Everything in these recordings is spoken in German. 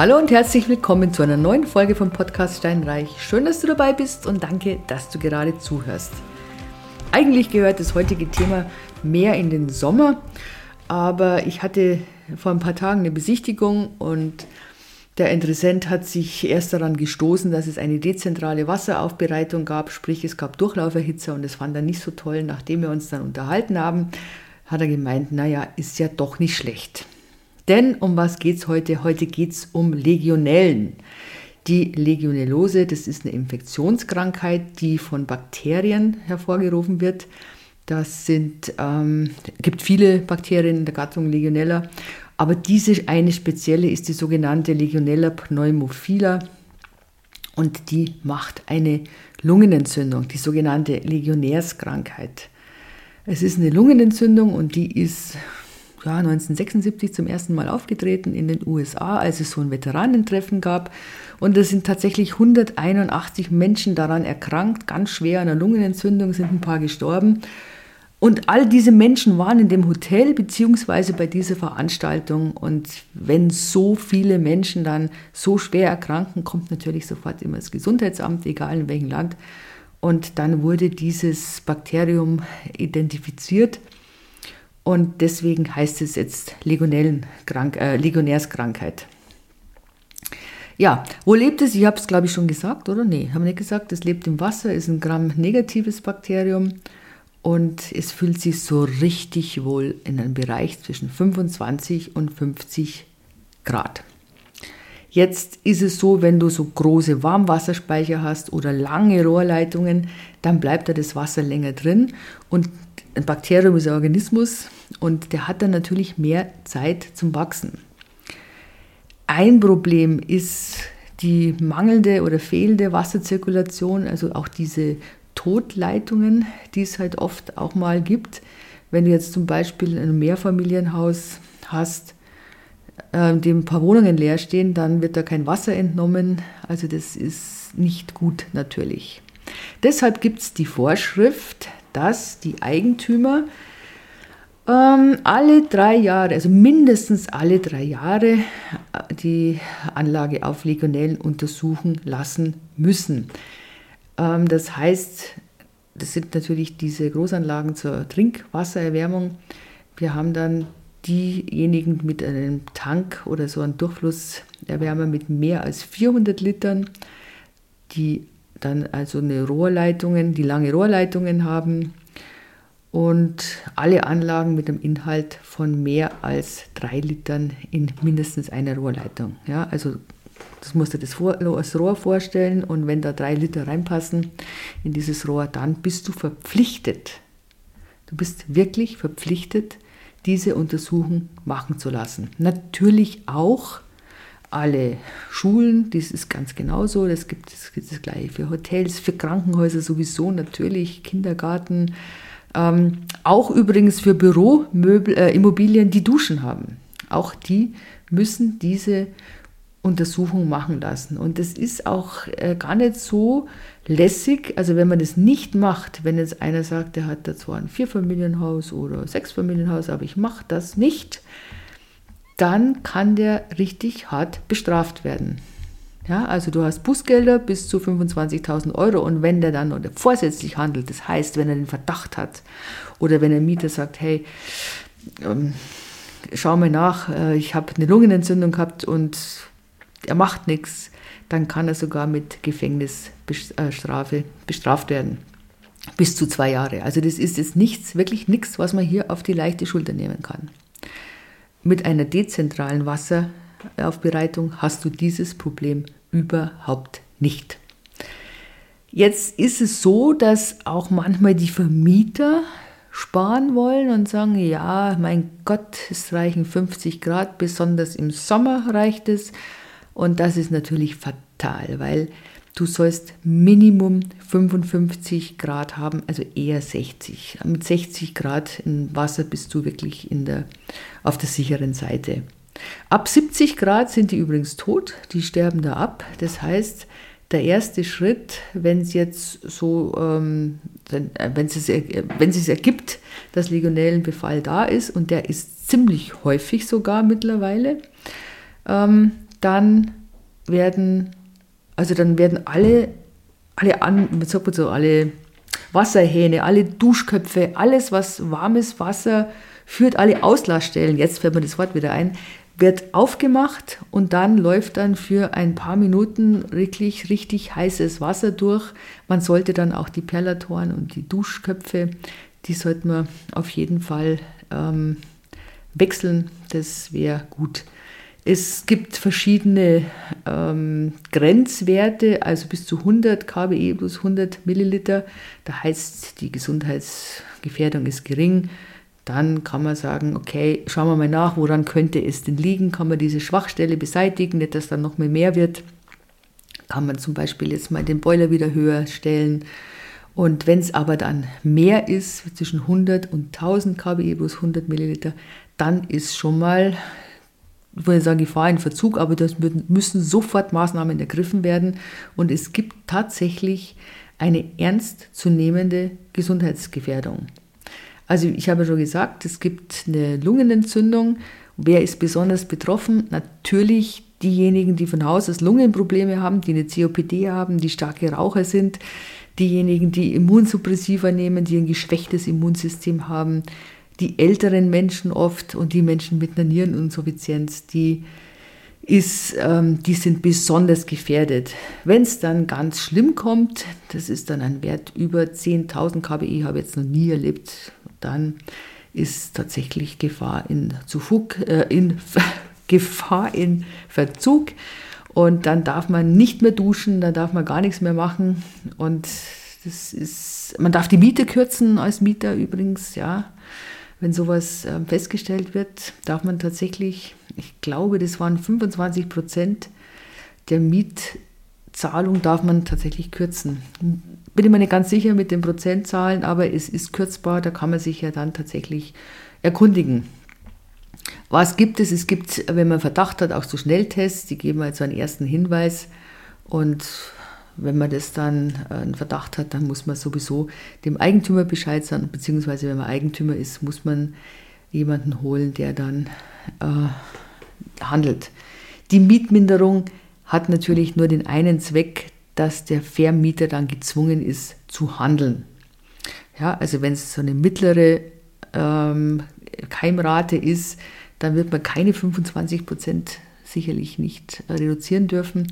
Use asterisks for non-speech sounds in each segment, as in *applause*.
Hallo und herzlich willkommen zu einer neuen Folge vom Podcast Steinreich. Schön, dass du dabei bist und danke, dass du gerade zuhörst. Eigentlich gehört das heutige Thema mehr in den Sommer, aber ich hatte vor ein paar Tagen eine Besichtigung und der Interessent hat sich erst daran gestoßen, dass es eine dezentrale Wasseraufbereitung gab, sprich es gab Durchlauferhitzer und das fand er nicht so toll. Nachdem wir uns dann unterhalten haben, hat er gemeint, naja, ist ja doch nicht schlecht. Denn um was geht es heute? Heute geht es um Legionellen. Die Legionellose, das ist eine Infektionskrankheit, die von Bakterien hervorgerufen wird. Das sind, ähm, gibt viele Bakterien in der Gattung Legionella, aber diese eine spezielle ist die sogenannte Legionella pneumophila und die macht eine Lungenentzündung, die sogenannte Legionärskrankheit. Es ist eine Lungenentzündung und die ist ja, 1976 zum ersten Mal aufgetreten in den USA, als es so ein Veteranentreffen gab. Und es sind tatsächlich 181 Menschen daran erkrankt, ganz schwer an einer Lungenentzündung, sind ein paar gestorben. Und all diese Menschen waren in dem Hotel beziehungsweise bei dieser Veranstaltung. Und wenn so viele Menschen dann so schwer erkranken, kommt natürlich sofort immer das Gesundheitsamt, egal in welchem Land. Und dann wurde dieses Bakterium identifiziert und deswegen heißt es jetzt Legionellenkrank äh, Legionärskrankheit. Ja, wo lebt es? Ich habe es, glaube ich, schon gesagt, oder? Nee, haben wir nicht gesagt. Es lebt im Wasser, ist ein Gramm-negatives Bakterium und es fühlt sich so richtig wohl in einem Bereich zwischen 25 und 50 Grad. Jetzt ist es so, wenn du so große Warmwasserspeicher hast oder lange Rohrleitungen, dann bleibt da das Wasser länger drin und ein Bakterium ist ein Organismus und der hat dann natürlich mehr Zeit zum Wachsen. Ein Problem ist die mangelnde oder fehlende Wasserzirkulation, also auch diese Totleitungen, die es halt oft auch mal gibt. Wenn du jetzt zum Beispiel ein Mehrfamilienhaus hast, äh, dem ein paar Wohnungen leer stehen, dann wird da kein Wasser entnommen. Also das ist nicht gut natürlich. Deshalb gibt es die Vorschrift, dass die Eigentümer ähm, alle drei Jahre, also mindestens alle drei Jahre, äh, die Anlage auf Legionellen untersuchen lassen müssen. Ähm, das heißt, das sind natürlich diese Großanlagen zur Trinkwassererwärmung. Wir haben dann diejenigen mit einem Tank oder so einem Durchflusserwärmer mit mehr als 400 Litern, die dann also eine Rohrleitungen, die lange Rohrleitungen haben und alle Anlagen mit einem Inhalt von mehr als drei Litern in mindestens einer Rohrleitung. Ja, also das musst du das, das Rohr vorstellen und wenn da drei Liter reinpassen in dieses Rohr, dann bist du verpflichtet. Du bist wirklich verpflichtet, diese Untersuchung machen zu lassen. Natürlich auch alle Schulen, das ist ganz genauso. Das gibt es das gleiche für Hotels, für Krankenhäuser sowieso natürlich, Kindergarten. Ähm, auch übrigens für Büroimmobilien, äh, die Duschen haben. Auch die müssen diese Untersuchung machen lassen. Und das ist auch äh, gar nicht so lässig. Also wenn man das nicht macht, wenn jetzt einer sagt, der hat da zwar ein Vierfamilienhaus oder Sechsfamilienhaus, aber ich mache das nicht, dann kann der richtig hart bestraft werden. Ja, also du hast Bußgelder bis zu 25.000 Euro und wenn der dann oder vorsätzlich handelt, das heißt, wenn er den Verdacht hat oder wenn ein Mieter sagt, hey, ähm, schau mal nach, äh, ich habe eine Lungenentzündung gehabt und er macht nichts, dann kann er sogar mit Gefängnisstrafe bestraft werden. Bis zu zwei Jahre. Also das ist jetzt nichts, wirklich nichts, was man hier auf die leichte Schulter nehmen kann. Mit einer dezentralen Wasseraufbereitung hast du dieses Problem überhaupt nicht. Jetzt ist es so, dass auch manchmal die Vermieter sparen wollen und sagen, ja, mein Gott, es reichen 50 Grad, besonders im Sommer reicht es. Und das ist natürlich fatal, weil du sollst Minimum 55 Grad haben, also eher 60. Mit 60 Grad im Wasser bist du wirklich in der, auf der sicheren Seite. Ab 70 Grad sind die übrigens tot, die sterben da ab. Das heißt, der erste Schritt, wenn es jetzt so, ähm, wenn, äh, es, wenn es ergibt, dass Legionellenbefall da ist, und der ist ziemlich häufig sogar mittlerweile, ähm, dann werden, also dann werden alle, alle an, sagt man so, alle Wasserhähne, alle Duschköpfe, alles, was warmes Wasser führt, alle Auslassstellen, jetzt fällt mir das Wort wieder ein, wird aufgemacht und dann läuft dann für ein paar Minuten wirklich richtig heißes Wasser durch. Man sollte dann auch die Perlatoren und die Duschköpfe, die sollte man auf jeden Fall ähm, wechseln. Das wäre gut. Es gibt verschiedene ähm, Grenzwerte, also bis zu 100 kBE plus 100 Milliliter. Da heißt, die Gesundheitsgefährdung ist gering. Dann kann man sagen, okay, schauen wir mal nach, woran könnte es denn liegen? Kann man diese Schwachstelle beseitigen, nicht dass dann noch mehr mehr wird? Kann man zum Beispiel jetzt mal den Boiler wieder höher stellen? Und wenn es aber dann mehr ist, zwischen 100 und 1000 kBE plus 100 Milliliter, dann ist schon mal ich würde sagen, Gefahr in Verzug, aber das müssen sofort Maßnahmen ergriffen werden. Und es gibt tatsächlich eine ernstzunehmende Gesundheitsgefährdung. Also ich habe schon gesagt, es gibt eine Lungenentzündung. Wer ist besonders betroffen? Natürlich diejenigen, die von Haus aus Lungenprobleme haben, die eine COPD haben, die starke Raucher sind, diejenigen, die Immunsuppressiva nehmen, die ein geschwächtes Immunsystem haben, die älteren Menschen oft und die Menschen mit einer Niereninsuffizienz, die, ist, ähm, die sind besonders gefährdet. Wenn es dann ganz schlimm kommt, das ist dann ein Wert über 10.000 kBI, habe ich jetzt noch nie erlebt, dann ist tatsächlich Gefahr in Zufug, äh, in *laughs* Gefahr in Verzug. Und dann darf man nicht mehr duschen, dann darf man gar nichts mehr machen. Und das ist, man darf die Miete kürzen als Mieter übrigens, ja. Wenn sowas ähm, festgestellt wird, darf man tatsächlich, ich glaube, das waren 25 Prozent der Mietzahlung darf man tatsächlich kürzen. Bin ich mir nicht ganz sicher mit den Prozentzahlen, aber es ist kürzbar, da kann man sich ja dann tatsächlich erkundigen. Was gibt es? Es gibt, wenn man Verdacht hat, auch so Schnelltests, die geben also einen ersten Hinweis und wenn man das dann äh, einen Verdacht hat, dann muss man sowieso dem Eigentümer Bescheid sagen, beziehungsweise wenn man Eigentümer ist, muss man jemanden holen, der dann äh, handelt. Die Mietminderung hat natürlich nur den einen Zweck, dass der Vermieter dann gezwungen ist zu handeln. Ja, also wenn es so eine mittlere ähm, Keimrate ist, dann wird man keine 25 Prozent sicherlich nicht reduzieren dürfen.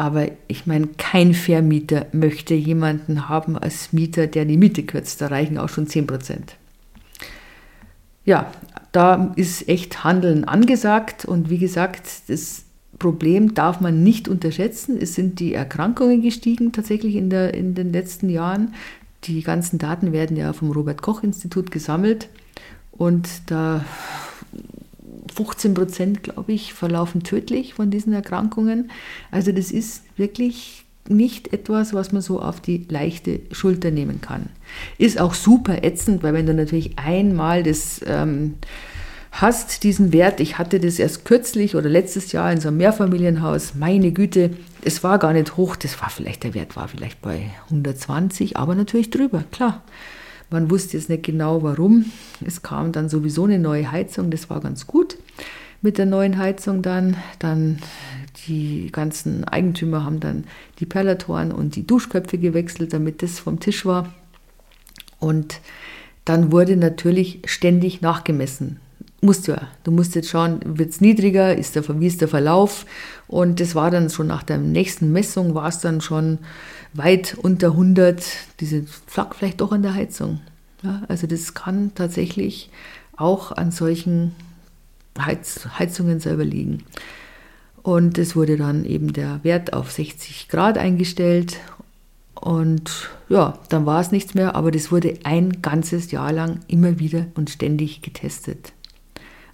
Aber ich meine, kein Vermieter möchte jemanden haben als Mieter, der die Miete kürzt. Da reichen auch schon 10 Prozent. Ja, da ist echt Handeln angesagt. Und wie gesagt, das Problem darf man nicht unterschätzen. Es sind die Erkrankungen gestiegen tatsächlich in, der, in den letzten Jahren. Die ganzen Daten werden ja vom Robert Koch Institut gesammelt. Und da 15 Prozent, glaube ich, verlaufen tödlich von diesen Erkrankungen. Also das ist wirklich nicht etwas, was man so auf die leichte Schulter nehmen kann. Ist auch super ätzend, weil wenn du natürlich einmal das ähm, hast, diesen Wert, ich hatte das erst kürzlich oder letztes Jahr in so einem Mehrfamilienhaus, meine Güte, es war gar nicht hoch, das war vielleicht, der Wert war vielleicht bei 120, aber natürlich drüber, klar. Man wusste jetzt nicht genau warum. Es kam dann sowieso eine neue Heizung, das war ganz gut mit der neuen Heizung dann. Dann die ganzen Eigentümer haben dann die Perlatoren und die Duschköpfe gewechselt, damit das vom Tisch war. Und dann wurde natürlich ständig nachgemessen. Musst ja, du musst jetzt schauen, wird es niedriger, ist der, wie ist der Verlauf? Und das war dann schon nach der nächsten Messung, war es dann schon weit unter 100, diese Flak vielleicht doch an der Heizung. Ja, also das kann tatsächlich auch an solchen Heiz Heizungen selber liegen. Und es wurde dann eben der Wert auf 60 Grad eingestellt. Und ja, dann war es nichts mehr, aber das wurde ein ganzes Jahr lang immer wieder und ständig getestet.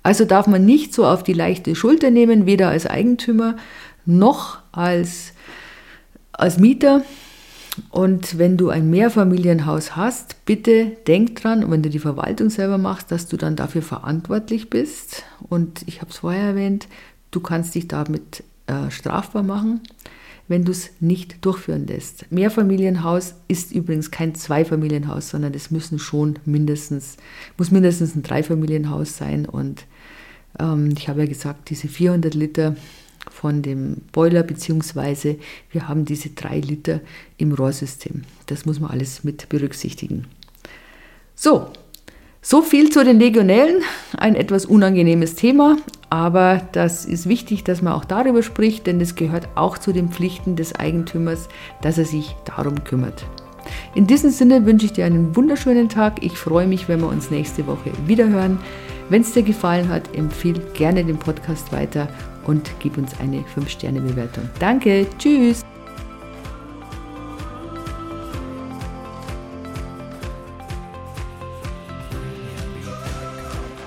Also darf man nicht so auf die leichte Schulter nehmen, weder als Eigentümer noch als, als Mieter. Und wenn du ein Mehrfamilienhaus hast, bitte denk dran, wenn du die Verwaltung selber machst, dass du dann dafür verantwortlich bist. Und ich habe es vorher erwähnt, du kannst dich damit äh, strafbar machen, wenn du es nicht durchführen lässt. Mehrfamilienhaus ist übrigens kein Zweifamilienhaus, sondern es müssen schon mindestens, muss mindestens ein Dreifamilienhaus sein. Und ähm, ich habe ja gesagt, diese 400 Liter von dem Boiler, beziehungsweise wir haben diese drei Liter im Rohrsystem. Das muss man alles mit berücksichtigen. So, so viel zu den Legionellen. Ein etwas unangenehmes Thema, aber das ist wichtig, dass man auch darüber spricht, denn es gehört auch zu den Pflichten des Eigentümers, dass er sich darum kümmert. In diesem Sinne wünsche ich dir einen wunderschönen Tag. Ich freue mich, wenn wir uns nächste Woche wiederhören. Wenn es dir gefallen hat, empfehle gerne den Podcast weiter und gib uns eine 5-Sterne-Bewertung. Danke, tschüss!